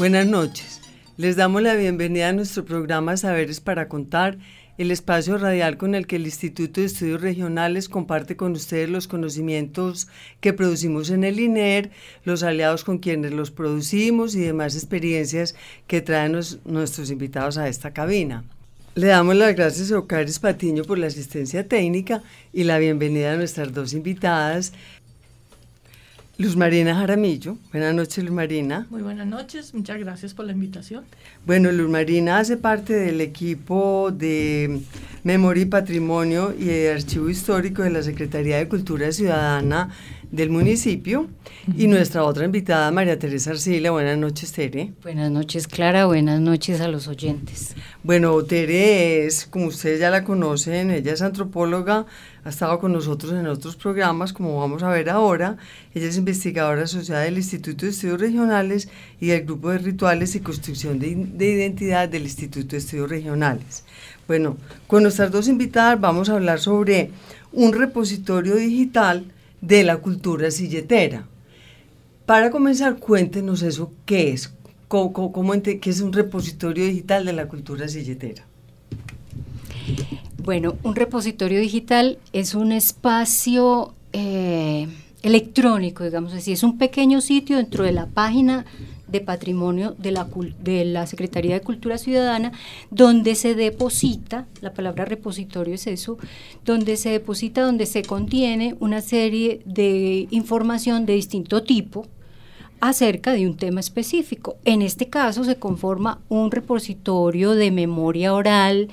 Buenas noches. Les damos la bienvenida a nuestro programa Saberes para Contar, el espacio radial con el que el Instituto de Estudios Regionales comparte con ustedes los conocimientos que producimos en el INER, los aliados con quienes los producimos y demás experiencias que traen nuestros invitados a esta cabina. Le damos las gracias a Ocaris Patiño por la asistencia técnica y la bienvenida a nuestras dos invitadas, Luz Marina Jaramillo. Buenas noches, Luz Marina. Muy buenas noches, muchas gracias por la invitación. Bueno, Luz Marina hace parte del equipo de Memoria y Patrimonio y de Archivo Histórico de la Secretaría de Cultura Ciudadana del municipio. Y nuestra otra invitada, María Teresa Arcila. Buenas noches, Tere. Buenas noches, Clara. Buenas noches a los oyentes. Bueno, Tere es, como ustedes ya la conocen, ella es antropóloga, ha estado con nosotros en otros programas, como vamos a ver ahora. Ella es investigadora asociada del Instituto de Estudios Regionales y del Grupo de Rituales y Construcción de, de Identidad del Instituto de Estudios Regionales. Bueno, con nuestras dos invitadas vamos a hablar sobre un repositorio digital de la cultura silletera. Para comenzar, cuéntenos eso, ¿qué es? ¿Cómo, qué es un repositorio digital de la cultura silletera? Bueno, un repositorio digital es un espacio eh, electrónico, digamos así, es un pequeño sitio dentro de la página de patrimonio de la, de la Secretaría de Cultura Ciudadana, donde se deposita, la palabra repositorio es eso, donde se deposita, donde se contiene una serie de información de distinto tipo acerca de un tema específico. En este caso se conforma un repositorio de memoria oral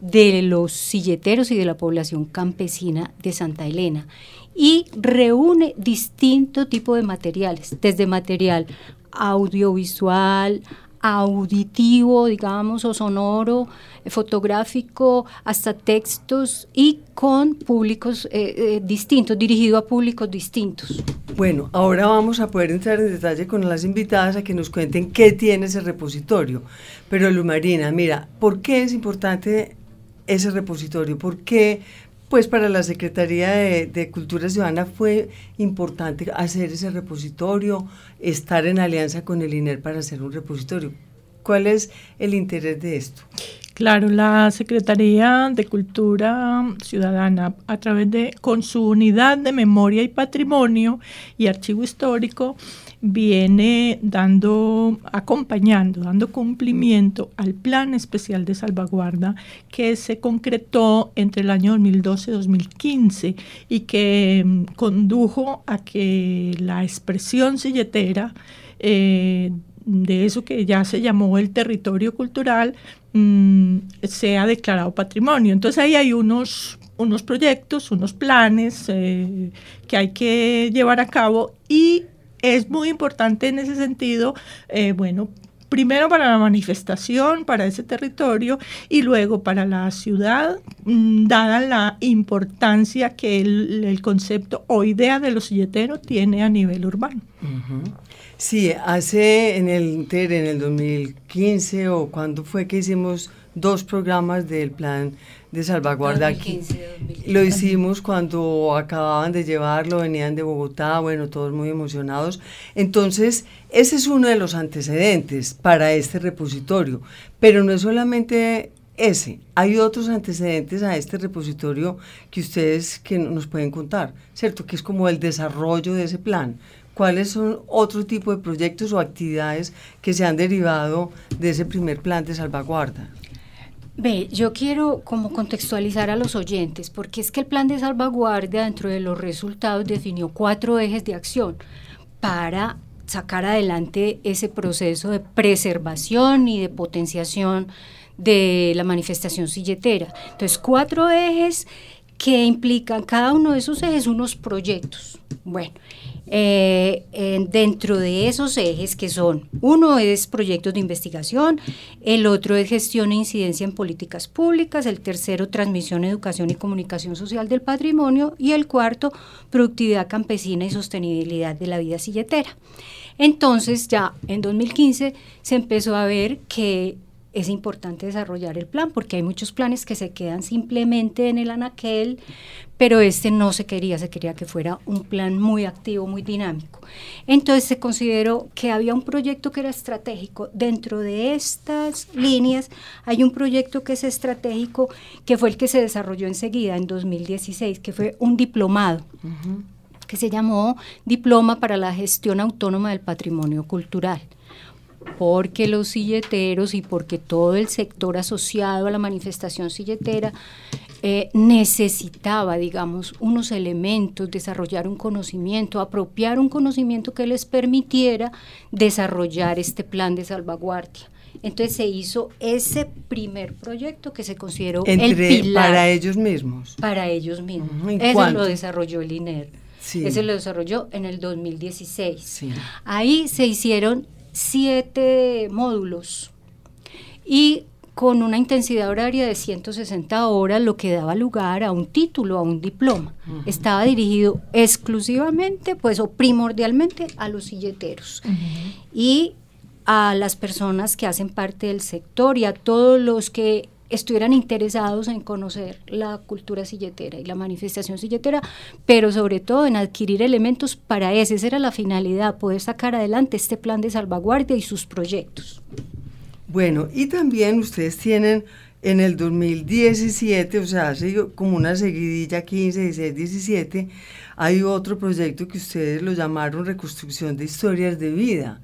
de los silleteros y de la población campesina de Santa Elena y reúne distinto tipo de materiales, desde material audiovisual, auditivo, digamos, o sonoro, eh, fotográfico, hasta textos y con públicos eh, eh, distintos, dirigido a públicos distintos. Bueno, ahora vamos a poder entrar en detalle con las invitadas a que nos cuenten qué tiene ese repositorio. Pero Lu Marina, mira, ¿por qué es importante ese repositorio? ¿Por qué pues para la Secretaría de, Cultura Ciudadana fue importante hacer ese repositorio, estar en alianza con el INER para hacer un repositorio. ¿Cuál es el interés de esto? Claro, la Secretaría de Cultura Ciudadana, a través de, con su unidad de memoria y patrimonio y archivo histórico, viene dando, acompañando, dando cumplimiento al Plan Especial de Salvaguarda que se concretó entre el año 2012-2015 y que mm, condujo a que la expresión silletera eh, de eso que ya se llamó el territorio cultural mm, sea declarado patrimonio. Entonces ahí hay unos unos proyectos, unos planes eh, que hay que llevar a cabo y es muy importante en ese sentido, eh, bueno, primero para la manifestación, para ese territorio y luego para la ciudad, mm, dada la importancia que el, concepto o idea de los silleteros tiene a nivel urbano. Sí, hace en el en el 2015 o cuando fue que hicimos dos programas del plan de salvaguarda aquí. Lo hicimos cuando acababan de llevarlo, venían de Bogotá, bueno, todos muy emocionados. Entonces, ese es uno de los antecedentes para este repositorio, pero no es solamente ese, hay otros antecedentes a este repositorio que ustedes que nos pueden contar, ¿cierto? Que es como el desarrollo de ese plan. ¿Cuáles son otro tipo de proyectos o actividades que se han derivado de ese primer plan de salvaguarda? Ve, yo quiero como contextualizar a los oyentes, porque es que el plan de salvaguardia dentro de los resultados definió cuatro ejes de acción para sacar adelante ese proceso de preservación y de potenciación de la manifestación silletera. Entonces, cuatro ejes que implican cada uno de esos ejes unos proyectos. Bueno, eh, dentro de esos ejes que son, uno es proyectos de investigación, el otro es gestión e incidencia en políticas públicas, el tercero transmisión, educación y comunicación social del patrimonio y el cuarto productividad campesina y sostenibilidad de la vida silletera. Entonces ya en 2015 se empezó a ver que es importante desarrollar el plan porque hay muchos planes que se quedan simplemente en el anaquel, pero este no se quería, se quería que fuera un plan muy activo, muy dinámico. Entonces se consideró que había un proyecto que era estratégico. Dentro de estas líneas hay un proyecto que es estratégico, que fue el que se desarrolló enseguida en 2016, que fue un diplomado. que se llamó Diploma para la Gestión Autónoma del Patrimonio Cultural porque los silleteros y porque todo el sector asociado a la manifestación silletera eh, necesitaba, digamos, unos elementos, desarrollar un conocimiento, apropiar un conocimiento que les permitiera desarrollar este plan de salvaguardia. Entonces se hizo ese primer proyecto que se consideró el pilar. Para ellos mismos. Para ellos mismos. Ese lo desarrolló el INER. Ese lo desarrolló en el 2016. Ahí se hicieron siete módulos y con una intensidad horaria de 160 horas, lo que daba lugar a un título, a un diploma. Estaba dirigido exclusivamente, pues, o primordialmente a los silleteros y a las personas que hacen parte del sector y a todos los que estuvieran interesados en conocer la cultura silletera y la manifestación silletera, pero sobre todo en adquirir elementos para ese. Esa era la finalidad, poder sacar adelante este plan de salvaguardia y sus proyectos. Bueno, y también ustedes tienen en el 2017, o sea, hace como una seguidilla 15, 16, 17, hay otro proyecto que ustedes lo llamaron Reconstrucción de Historias de Vida.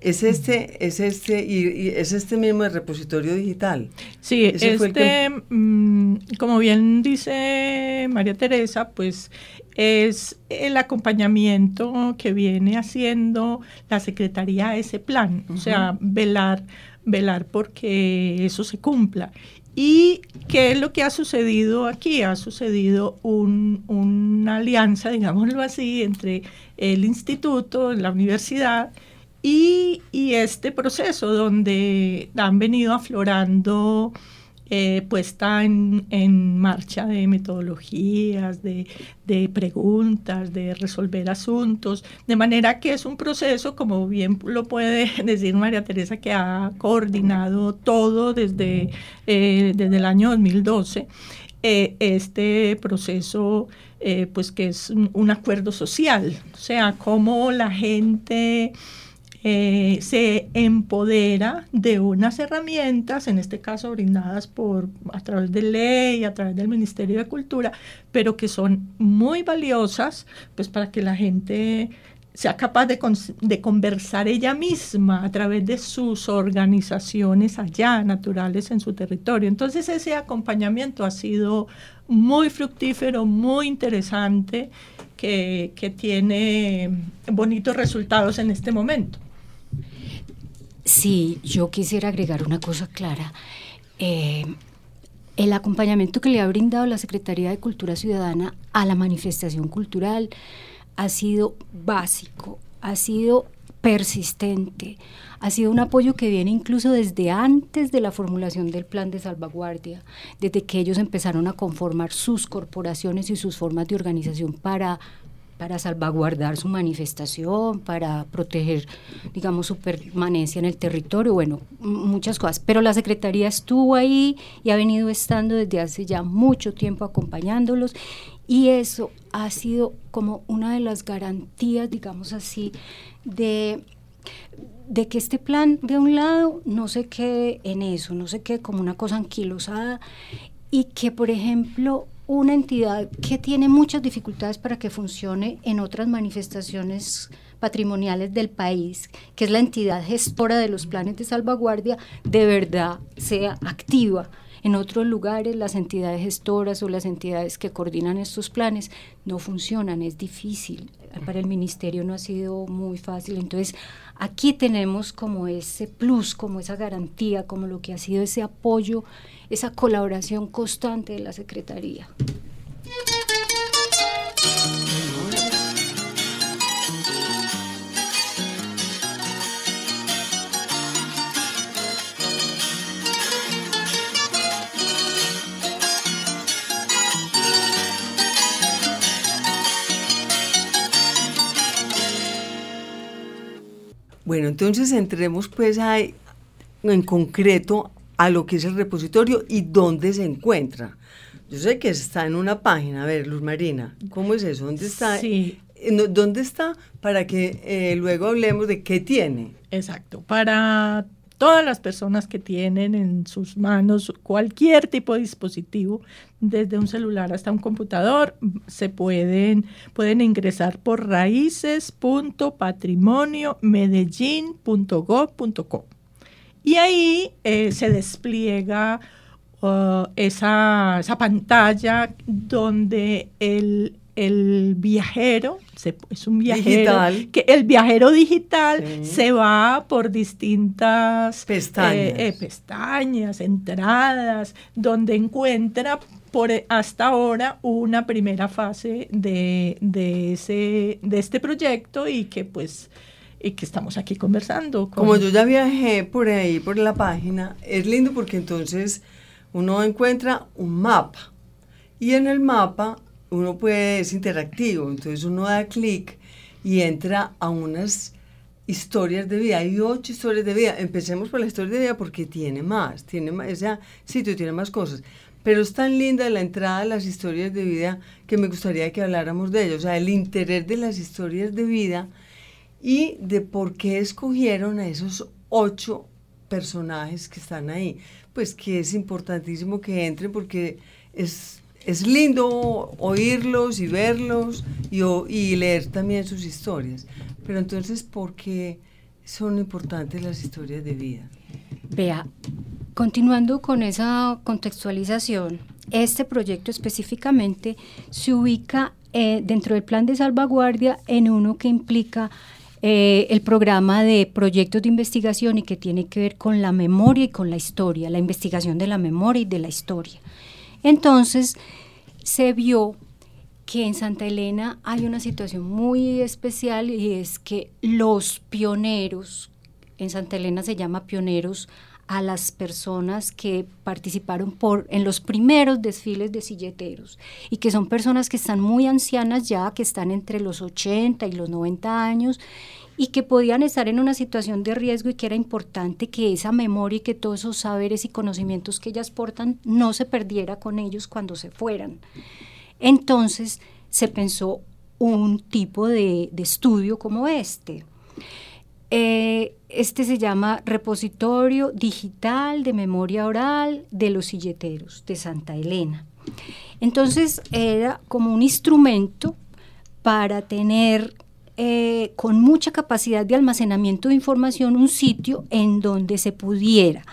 Es este, es este, y, es este mismo el repositorio digital. Sí, este, mm, como bien dice María Teresa, pues es el acompañamiento que viene haciendo la Secretaría a ese plan, o sea, velar, velar porque eso se cumpla. ¿Y qué es lo que ha sucedido aquí? Ha sucedido una alianza, digámoslo así, entre el instituto, la universidad, y, este proceso donde han venido aflorando eh, puesta en, marcha de metodologías, de, preguntas, de resolver asuntos, de manera que es un proceso, como bien lo puede decir María Teresa, que ha coordinado todo desde, eh, desde el año 2012. Eh, este proceso, pues que es un, acuerdo social, o sea, cómo la gente eh, se empodera de unas herramientas, en este caso brindadas por a través de ley, a través del Ministerio de Cultura, pero que son muy valiosas, pues para que la gente sea capaz de, de, conversar ella misma a través de sus organizaciones allá, naturales en su territorio. Entonces ese acompañamiento ha sido muy fructífero, muy interesante, que, que tiene bonitos resultados en este momento. Sí, yo quisiera agregar una cosa clara. Eh, el acompañamiento que le ha brindado la Secretaría de Cultura Ciudadana a la manifestación cultural ha sido básico, ha sido persistente, ha sido un apoyo que viene incluso desde antes de la formulación del plan de salvaguardia, desde que ellos empezaron a conformar sus corporaciones y sus formas de organización para para salvaguardar su manifestación, para proteger, digamos, su permanencia en el territorio, bueno, muchas cosas. Pero la Secretaría estuvo ahí y ha venido estando desde hace ya mucho tiempo acompañándolos y eso ha sido como una de las garantías, digamos así, de, que este plan, de un lado, no se quede en eso, no se quede como una cosa anquilosada y que, por ejemplo, una entidad que tiene muchas dificultades para que funcione en otras manifestaciones patrimoniales del país, que es la entidad gestora de los planes de salvaguardia, de verdad sea activa En otros lugares las entidades gestoras o las entidades que coordinan estos planes no funcionan, es difícil. Para el ministerio no ha sido muy fácil. Entonces, aquí tenemos como ese plus, como esa garantía, como lo que ha sido ese apoyo, esa colaboración constante de la Secretaría. Bueno, entonces entremos pues en concreto a lo que es el repositorio y dónde se encuentra. Yo sé que está en una página. A ver, Luz Marina, ¿cómo es eso? ¿Dónde está? Sí. ¿Dónde está? Para que eh, luego hablemos de qué tiene. Exacto. Para todas las personas que tienen en sus manos cualquier tipo de dispositivo, desde un celular hasta un computador, se pueden, pueden ingresar por raíces.patrimoniomedellín.gov.co. Y ahí eh, se despliega uh, esa, esa pantalla donde el el viajero, es un viajero, que el viajero digital se va por distintas pestañas. Eh, pestañas, entradas, donde encuentra por hasta ahora una primera fase de, de, ese, de este proyecto y que pues y que estamos aquí conversando. Como yo ya viajé por ahí, por la página, es lindo porque entonces uno encuentra un mapa y en el mapa uno puede, es interactivo, entonces uno da clic y entra a unas historias de vida. Hay ocho historias de vida. Empecemos por la historia de vida porque tiene más, tiene más, ese sitio tiene más cosas. Pero es tan linda la entrada de las historias de vida que me gustaría que habláramos de ello. O sea, el interés de las historias de vida y de por qué escogieron a esos ocho personajes que están ahí. Pues que es importantísimo que entren porque es es lindo oírlos y verlos y, leer también sus historias. Pero entonces, ¿por qué son importantes las historias de vida? Vea, continuando con esa contextualización, este proyecto específicamente se ubica eh, dentro del plan de salvaguardia en uno que implica eh, el programa de proyectos de investigación y que tiene que ver con la memoria y con la historia, la investigación de la memoria y de la historia. Entonces, se vio que en Santa Elena hay una situación muy especial y es que los pioneros, en Santa Elena se llama pioneros a las personas que participaron por, en los primeros desfiles de silleteros y que son personas que están muy ancianas ya, que están entre los 80 y los 90 años y que podían estar en una situación de riesgo y que era importante que esa memoria y que todos esos saberes y conocimientos que ellas portan no se perdiera con ellos cuando se fueran. Entonces se pensó un tipo de, estudio como este. Eh, este se llama Repositorio Digital de Memoria Oral de los Silleteros de Santa Elena. Entonces era como un instrumento para tener eh, con mucha capacidad de almacenamiento de información un sitio en donde se pudiera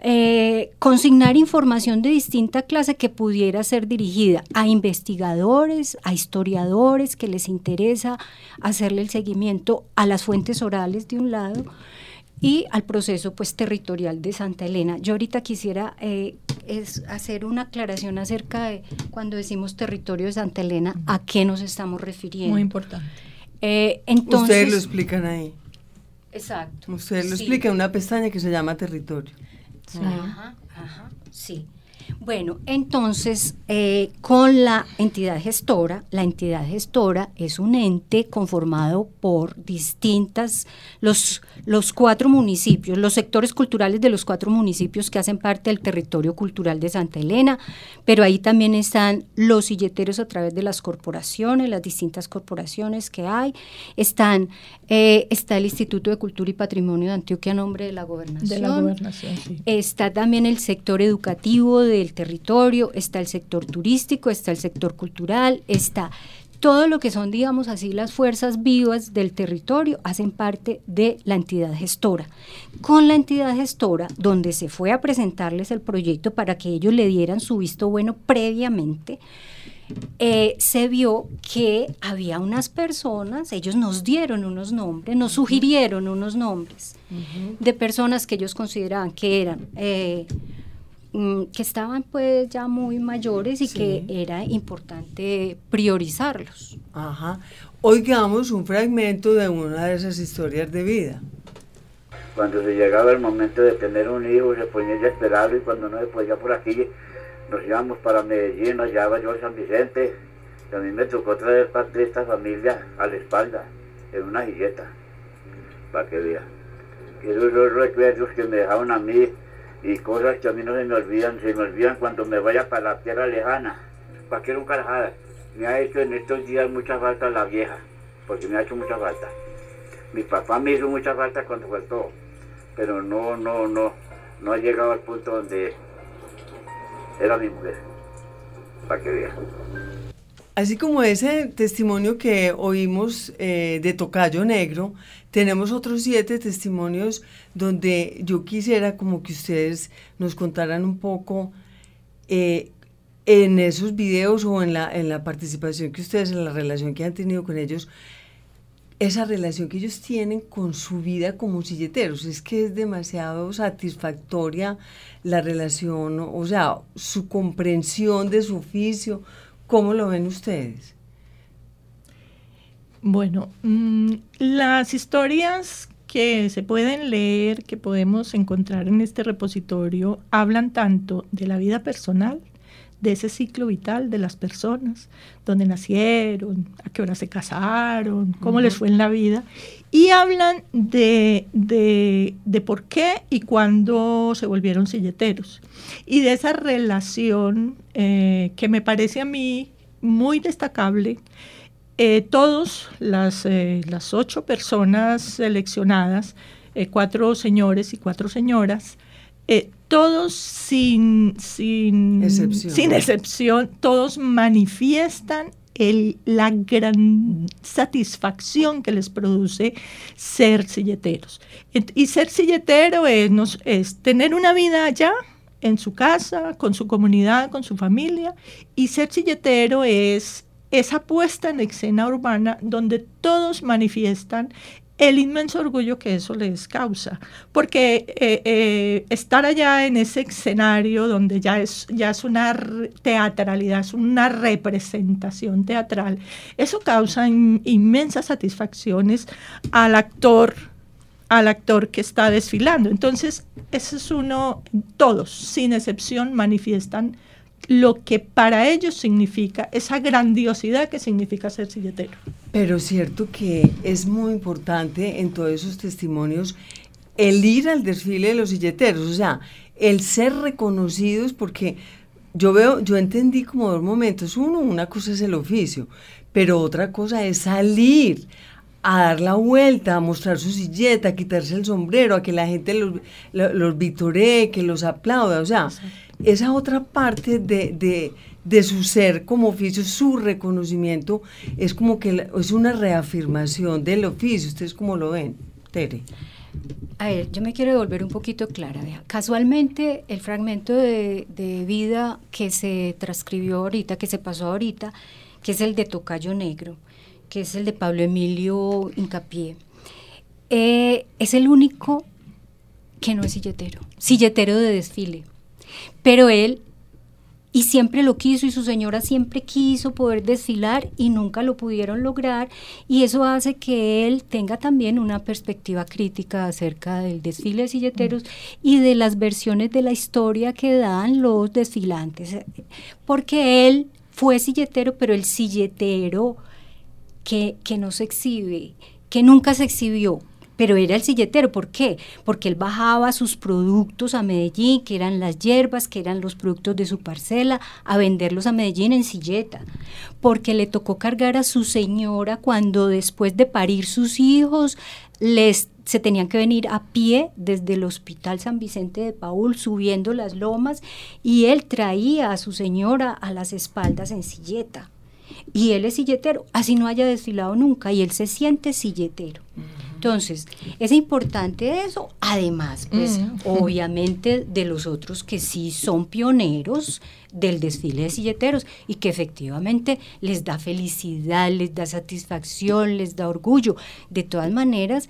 eh, consignar información de distinta clase que pudiera ser dirigida a investigadores, a historiadores que les interesa hacerle el seguimiento a las fuentes orales de un lado y al proceso pues territorial de Santa Elena. Yo ahorita quisiera eh, es hacer una aclaración acerca de cuando decimos territorio de Santa Elena, a qué nos estamos refiriendo. Muy importante. Eh, entonces, Ustedes lo explican ahí. Exacto. Ustedes lo explican en una pestaña que se llama territorio. Ajá, ajá, sí. Bueno, entonces, eh, con la entidad gestora, la entidad gestora es un ente conformado por distintas, los, los cuatro municipios, los sectores culturales de los cuatro municipios que hacen parte del territorio cultural de Santa Elena, pero ahí también están los silleteros a través de las corporaciones, las distintas corporaciones que hay, están, eh, está el Instituto de Cultura y Patrimonio de Antioquia a nombre de la gobernación. De la gobernación, sí. Está también el sector educativo del territorio, está el sector turístico, está el sector cultural, está todo lo que son, digamos así, las fuerzas vivas del territorio hacen parte de la entidad gestora. Con la entidad gestora, donde se fue a presentarles el proyecto para que ellos le dieran su visto bueno previamente, eh, se vio que había unas personas, ellos nos dieron unos nombres, nos sugirieron unos nombres de personas que ellos consideraban que eran... Eh, que estaban pues ya muy mayores y que era importante priorizarlos. Ajá. Oigamos un fragmento de una de esas historias de vida. Cuando se llegaba el momento de tener un hijo, se ponía ya esperado y cuando no se podía por aquí, nos íbamos para Medellín, allá va yo a San Vicente, y a mí me tocó traer parte de esta familia a la espalda, en una silleta, para que vea. Que esos los recuerdos que me dejaron a mí y cosas que a mí no se me olvidan, se me olvidan cuando me vaya para la tierra lejana, cualquier carajada. Me ha hecho en estos días mucha falta la vieja, porque me ha hecho mucha falta. Mi papá me hizo mucha falta cuando faltó, pero no, no, no, no ha llegado al punto donde era mi mujer, para que vea. Así como ese testimonio que oímos eh, de Tocayo Negro, tenemos otros siete testimonios donde yo quisiera como que ustedes nos contaran un poco eh, en esos videos o en la, en la participación que ustedes, en la relación que han tenido con ellos, esa relación que ellos tienen con su vida como silleteros. Es que es demasiado satisfactoria la relación, o sea, su comprensión de su oficio. ¿Cómo lo ven ustedes? Bueno, mm, las historias que se pueden leer, que podemos encontrar en este repositorio, hablan tanto de la vida personal, de ese ciclo vital de las personas, dónde nacieron, a qué hora se casaron, cómo les fue en la vida, y hablan de, de, por qué y cuándo se volvieron silleteros, y de esa relación eh, que me parece a mí muy destacable. Eh, todos las, eh, las ocho personas seleccionadas, cuatro señores y cuatro señoras, todos sin, sin, excepción. sin excepción, todos manifiestan el, la gran satisfacción que les produce ser silleteros. Y ser silletero es, es tener una vida allá, en su casa, con su comunidad, con su familia, y ser silletero es esa puesta en escena urbana donde todos manifiestan el inmenso orgullo que eso les causa, porque eh, eh, estar allá en ese escenario donde ya es, ya es una teatralidad, es una representación teatral, eso causa inmensas satisfacciones al actor al actor que está desfilando. Entonces, ese es uno, todos, sin excepción, manifiestan lo que para ellos significa, esa grandiosidad que significa ser silletero. Pero cierto que es muy importante en todos esos testimonios el ir al desfile de los silleteros, o sea, el ser reconocidos porque yo veo, yo entendí como dos momentos. Uno, una cosa es el oficio, pero otra cosa es salir a dar la vuelta, a mostrar su silleta, a quitarse el sombrero, a que la gente los, los, victoree, que los aplauda, o sea, esa otra parte de, de, su ser como oficio, su reconocimiento, es como que es una reafirmación del oficio. ¿Ustedes cómo lo ven, Tere? A ver, yo me quiero devolver un poquito clara. Casualmente, el fragmento de, de, vida que se transcribió ahorita, que se pasó ahorita, que es el de Tocayo Negro, que es el de Pablo Emilio Incapié, eh, es el único que no es silletero, silletero de desfile. Pero él, y siempre lo quiso, y su señora siempre quiso poder desfilar y nunca lo pudieron lograr, y eso hace que él tenga también una perspectiva crítica acerca del desfile de silleteros y de las versiones de la historia que dan los desfilantes, porque él fue silletero, pero el silletero que, que no se exhibe, que nunca se exhibió, pero era el silletero. ¿Por qué? Porque él bajaba sus productos a Medellín, que eran las hierbas, que eran los productos de su parcela, a venderlos a Medellín en silleta. Porque le tocó cargar a su señora cuando después de parir sus hijos les se tenían que venir a pie desde el Hospital San Vicente de Paul subiendo las lomas y él traía a su señora a las espaldas en silleta. y él es silletero, así no haya desfilado nunca, y él se siente silletero. Entonces, es importante eso, además, pues, obviamente, de los otros que sí son pioneros del desfile de silleteros y que efectivamente les da felicidad, les da satisfacción, les da orgullo. De todas maneras,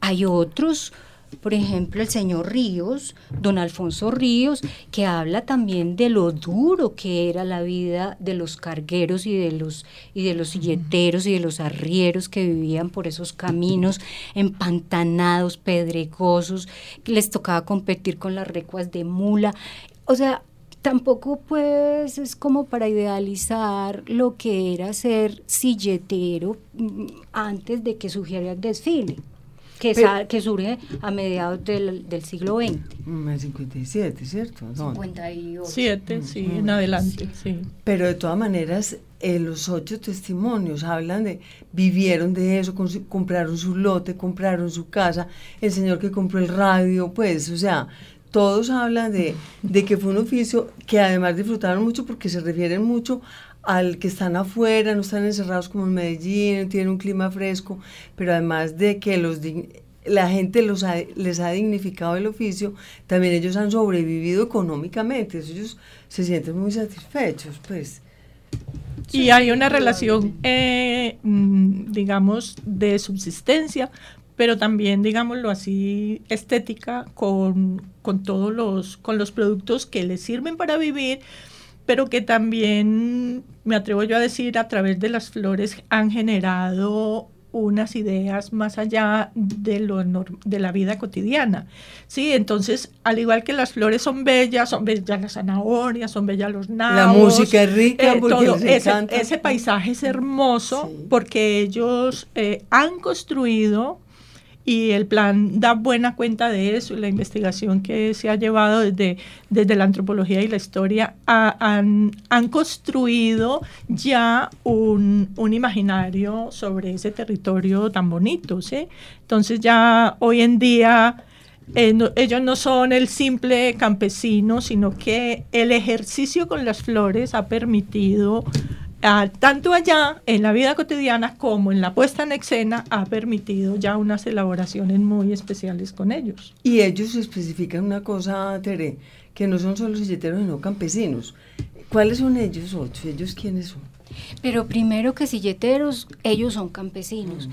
hay otros por ejemplo, el señor Ríos, don Alfonso Ríos, que habla también de lo duro que era la vida de los cargueros y de los, y de los silleteros y de los arrieros que vivían por esos caminos empantanados, pedregosos, que les tocaba competir con las recuas de mula. O sea, tampoco pues es como para idealizar lo que era ser silletero mm, antes de que surgiera el desfile que, que surge a mediados del, del siglo XX. En 57, ¿cierto? 58. Siete, sí, en adelante, sí. Pero de todas maneras, eh, los ocho testimonios hablan de, vivieron de eso, compraron su lote, compraron su casa, el señor que compró el radio, pues, o sea, todos hablan de, que fue un oficio que además disfrutaron mucho porque se refieren mucho al que están afuera, no están encerrados como en Medellín, tienen un clima fresco, pero además de que los la gente les ha dignificado el oficio, también ellos han sobrevivido económicamente, ellos se sienten muy satisfechos, pues. Y hay una relación, eh, mm, digamos, de subsistencia, pero también, digámoslo así, estética con, con todos los, con los productos que les sirven para vivir, pero que también, me atrevo yo a decir, a través de las flores han generado unas ideas más allá de, lo de la vida cotidiana. Sí, entonces, al igual que las flores son bellas, son bellas las zanahorias, son bellas los nabos. La música es rica eh, porque todo, ese, paisaje es hermoso porque ellos eh, han construido y el plan da buena cuenta de eso. La investigación que se ha llevado desde, desde la antropología y la historia han, han, construido ya un, un, imaginario sobre ese territorio tan bonito. ¿sí? Entonces ya hoy en día... Eh, ellos no son el simple campesino, sino que el ejercicio con las flores ha permitido tanto allá en la vida cotidiana como en la puesta en escena ha permitido ya unas elaboraciones muy especiales con ellos. Y ellos especifican una cosa, Tere, que no son solo silleteros, sino campesinos. ¿Cuáles son ellos ocho? ¿Ellos quiénes son? Pero primero que silleteros, ellos son campesinos.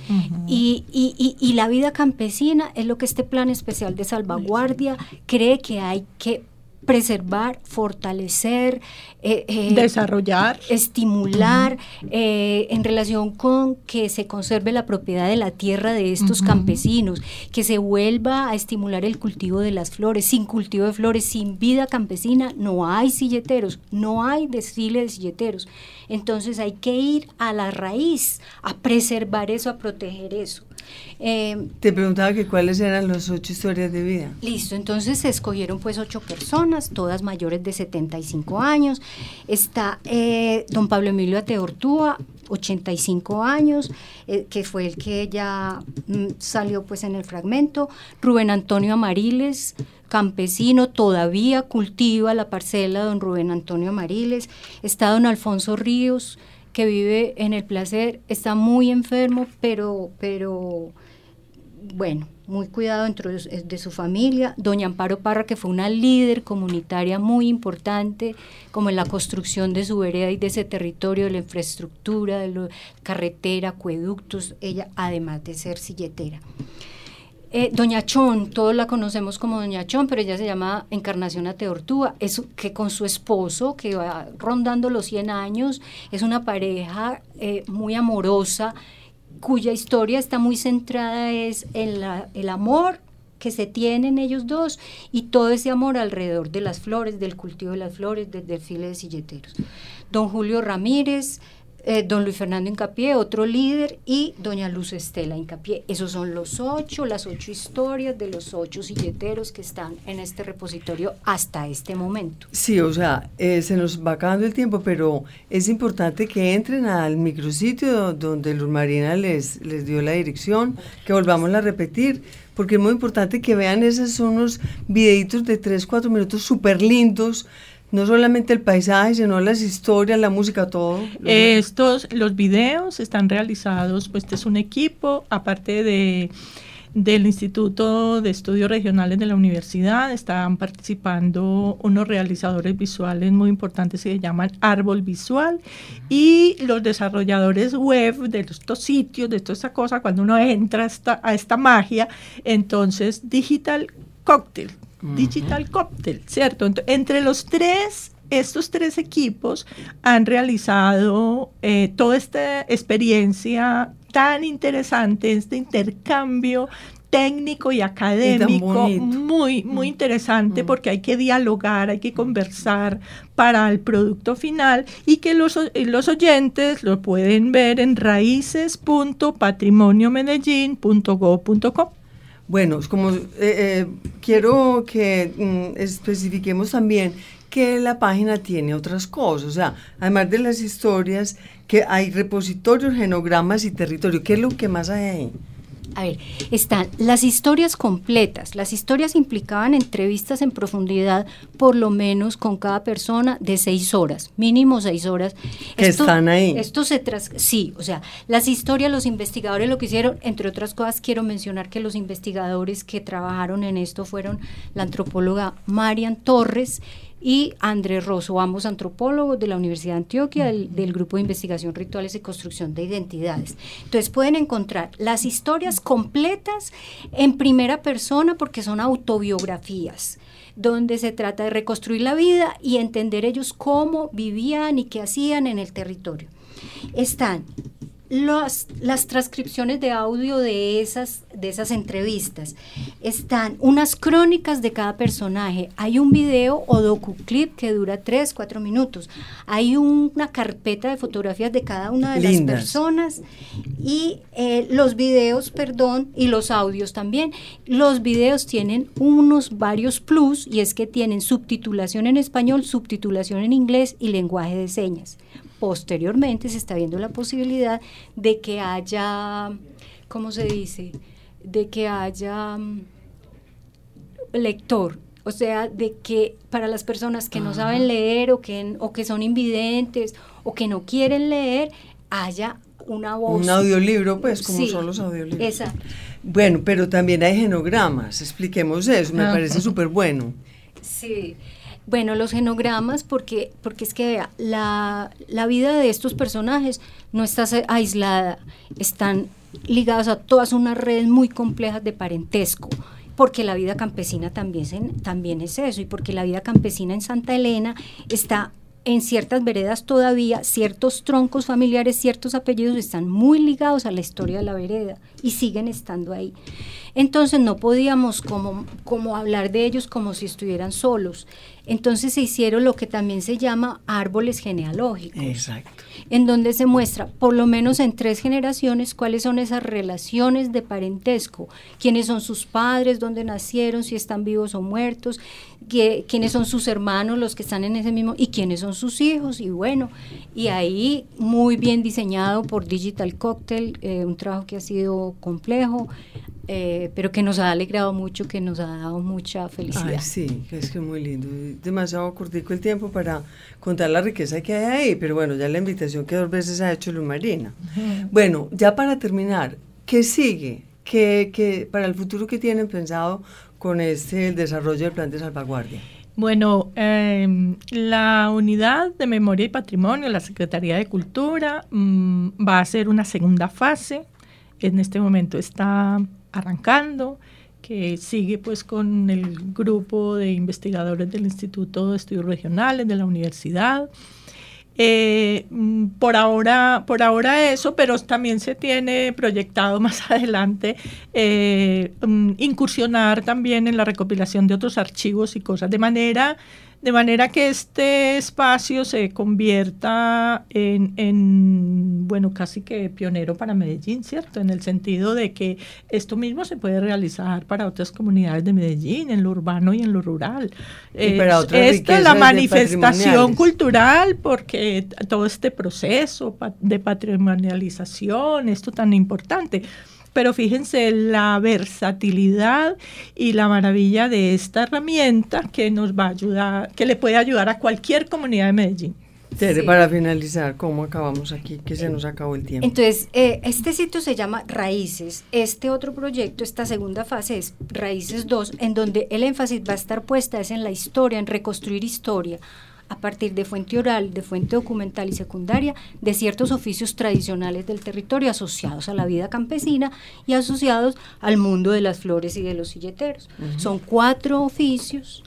y, y, y, la vida campesina es lo que este plan especial de salvaguardia cree que hay que preservar, fortalecer, eh, eh, desarrollar, estimular eh, en relación con que se conserve la propiedad de la tierra de estos campesinos, que se vuelva a estimular el cultivo de las flores. Sin cultivo de flores, sin vida campesina, no hay silleteros, no hay desfile de silleteros. Entonces hay que ir a la raíz, a preservar eso, a proteger eso. Eh, Te preguntaba que cuáles eran las ocho historias de vida. Listo, entonces se escogieron pues ocho personas, todas mayores de 75 años. Está eh, don Pablo Emilio Ateortúa, 85 años, eh, que fue el que ya mm, salió pues en el fragmento. Rubén Antonio Amariles, campesino, todavía cultiva la parcela don Rubén Antonio Amariles. Está don Alfonso Ríos, que vive en el placer, está muy enfermo, pero, pero bueno, muy cuidado dentro de, su familia. Doña Amparo Parra, que fue una líder comunitaria muy importante, como en la construcción de su vereda y de ese territorio, de la infraestructura, de la carretera, acueductos, ella además de ser silletera. Eh, Doña Chón, todos la conocemos como Doña Chón, pero ella se llama Encarnación Ateortúa, es que con su esposo, que va rondando los 100 años, es una pareja eh, muy amorosa, cuya historia está muy centrada es en el amor que se tienen ellos dos y todo ese amor alrededor de las flores, del cultivo de las flores, del desfile de silleteros. Don Julio Ramírez, eh, don Luis Fernando Incapié, otro líder, y doña Luz Estela Incapié. Esos son los ocho, las ocho historias de los ocho silleteros que están en este repositorio hasta este momento. Sí, o sea, eh, se nos va acabando el tiempo, pero es importante que entren al micrositio donde Luz Marina les, les dio la dirección, que volvamos a repetir, porque es muy importante que vean esos unos videitos de tres, cuatro minutos súper lindos, no solamente el paisaje, sino las historias, la música, todo. Estos, los videos están realizados, pues este es un equipo, aparte de del Instituto de Estudios Regionales de la Universidad. Están participando unos realizadores visuales muy importantes que se llaman Árbol Visual y los desarrolladores web de estos sitios, de toda esta cosa, cuando uno entra a esta, a esta magia, entonces Digital Cocktail, Digital Cocktail, ¿cierto? entre los tres estos tres equipos han realizado eh, toda esta experiencia tan interesante, este intercambio técnico y académico muy, muy mm. interesante mm. porque hay que dialogar, hay que conversar para el producto final y que los, los oyentes lo pueden ver en raíces.patrimoniomedellín.go.com. Bueno, como eh, eh, quiero que mm, especifiquemos también que la página tiene otras cosas, o sea, además de las historias, que hay repositorios, genogramas y territorio. ¿Qué es lo que más hay ahí? A ver, están las historias completas. Las historias implicaban entrevistas en profundidad, por lo menos con cada persona, de seis horas, mínimo seis horas. Que están ahí. Esto se tras, sí, o sea, las historias, los investigadores lo que hicieron, entre otras cosas, quiero mencionar que los investigadores que trabajaron en esto fueron la antropóloga Marian Torres y Andrés Rosso, ambos antropólogos de la Universidad de Antioquia, del, Grupo de Investigación Rituales y Construcción de Identidades. Entonces pueden encontrar las historias completas en primera persona porque son autobiografías donde se trata de reconstruir la vida y entender ellos cómo vivían y qué hacían en el territorio. Están las transcripciones de audio de esas, de esas entrevistas. Están unas crónicas de cada personaje. Hay un video o docuclip que dura 3, 4 minutos. Hay una carpeta de fotografías de cada una de las personas. Y eh, los videos, perdón, y los audios también. Los videos tienen unos varios plus y es que tienen subtitulación en español, subtitulación en inglés y lenguaje de señas posteriormente se está viendo la posibilidad de que haya, ¿cómo se dice? De que haya mm, lector, o sea, de que para las personas que no saben leer o que, o que son invidentes o que no quieren leer, haya una voz. Un audiolibro, pues, como son los audiolibros. Exacto. Bueno, pero también hay genogramas, expliquemos eso, me parece súper bueno. Sí. Bueno, los genogramas, porque, porque es que la, la vida de estos personajes no está aislada, están ligados a todas unas redes muy complejas de parentesco, porque la vida campesina también, también es eso, y porque la vida campesina en Santa Elena está en ciertas veredas todavía, ciertos troncos familiares, ciertos apellidos están muy ligados a la historia de la vereda y siguen estando ahí. Entonces no podíamos como, como hablar de ellos como si estuvieran solos. Entonces se hicieron lo que también se llama árboles genealógicos. Exacto. En donde se muestra, por lo menos en tres generaciones, cuáles son esas relaciones de parentesco, quiénes son sus padres, dónde nacieron, si están vivos o muertos, quiénes son sus hermanos, los que están en ese mismo, y quiénes son sus hijos. Y bueno, y ahí muy bien diseñado por Digital Cocktail, eh, un trabajo que ha sido complejo. Eh, pero que nos ha alegrado mucho, que nos ha dado mucha felicidad. Ay, sí, es que es muy lindo. Demasiado cortico el tiempo para contar la riqueza que hay ahí, pero bueno, ya la invitación que dos veces ha hecho Luz Marina. Bueno, ya para terminar, ¿qué sigue? ¿Qué, qué, para el futuro que tienen pensado con este el desarrollo del plan de salvaguardia? Bueno, em, la unidad de memoria y patrimonio, la Secretaría de Cultura, mm, va a hacer una segunda fase. En este momento está arrancando, que sigue pues con el grupo de investigadores del Instituto de Estudios Regionales de la universidad. Eh, por ahora, por ahora eso, pero también se tiene proyectado más adelante eh, mm, incursionar también en la recopilación de otros archivos y cosas, de manera de manera que este espacio se convierta en, bueno, casi que pionero para Medellín, ¿cierto? En el sentido de que esto mismo se puede realizar para otras comunidades de Medellín, en lo urbano y en lo rural. Y para otras Esta es la manifestación cultural, porque todo este proceso de patrimonialización, esto tan importante pero fíjense la versatilidad y la maravilla de esta herramienta que nos va a ayudar, que le puede ayudar a cualquier comunidad de Medellín. Tere, para finalizar, ¿cómo acabamos aquí? Que se nos acabó el tiempo. Entonces, eh, este sitio se llama Raíces. Este otro proyecto, esta segunda fase es Raíces 2, en donde el énfasis va a estar puesta es en la historia, en reconstruir historia a partir de fuente oral, de fuente documental y secundaria, de ciertos oficios tradicionales del territorio asociados a la vida campesina y asociados al mundo de las flores y de los silleteros. Son cuatro oficios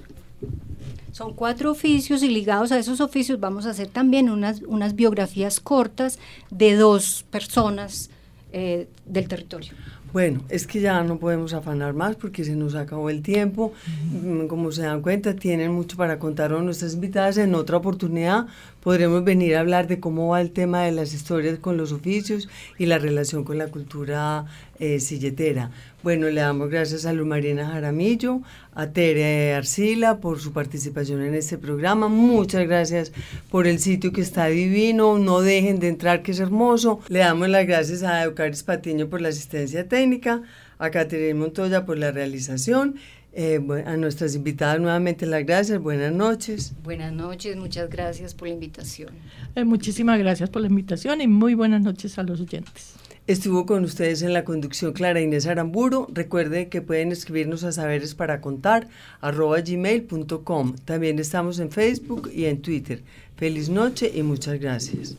son cuatro oficios y ligados a esos oficios vamos a hacer también unas, unas biografías cortas de dos personas eh, del territorio. Bueno, es que ya no podemos afanar más porque se nos acabó el tiempo. Mm, como se dan cuenta, tienen mucho para contar a nuestras invitadas. En otra oportunidad podremos venir a hablar de cómo va el tema de las historias con los oficios y la relación con la cultura eh, silletera. Bueno, le damos gracias a Luz Marina Jaramillo, a Tere Arcila por su participación en este programa. Muchas gracias por el sitio que está divino. No dejen de entrar, que es hermoso. Le damos las gracias a Eucaris Patiño por la asistencia técnica, a Caterina Montoya por la realización. Eh, a nuestras invitadas nuevamente las gracias. Buenas noches. Buenas noches, muchas gracias por la invitación. Eh, muchísimas gracias por la invitación y muy buenas noches a los oyentes. Estuvo con ustedes en la conducción Clara Inés Aramburo. Recuerde que pueden escribirnos a saberes para contar arroba gmail.com. También estamos en Facebook y en Twitter. Feliz noche y muchas gracias.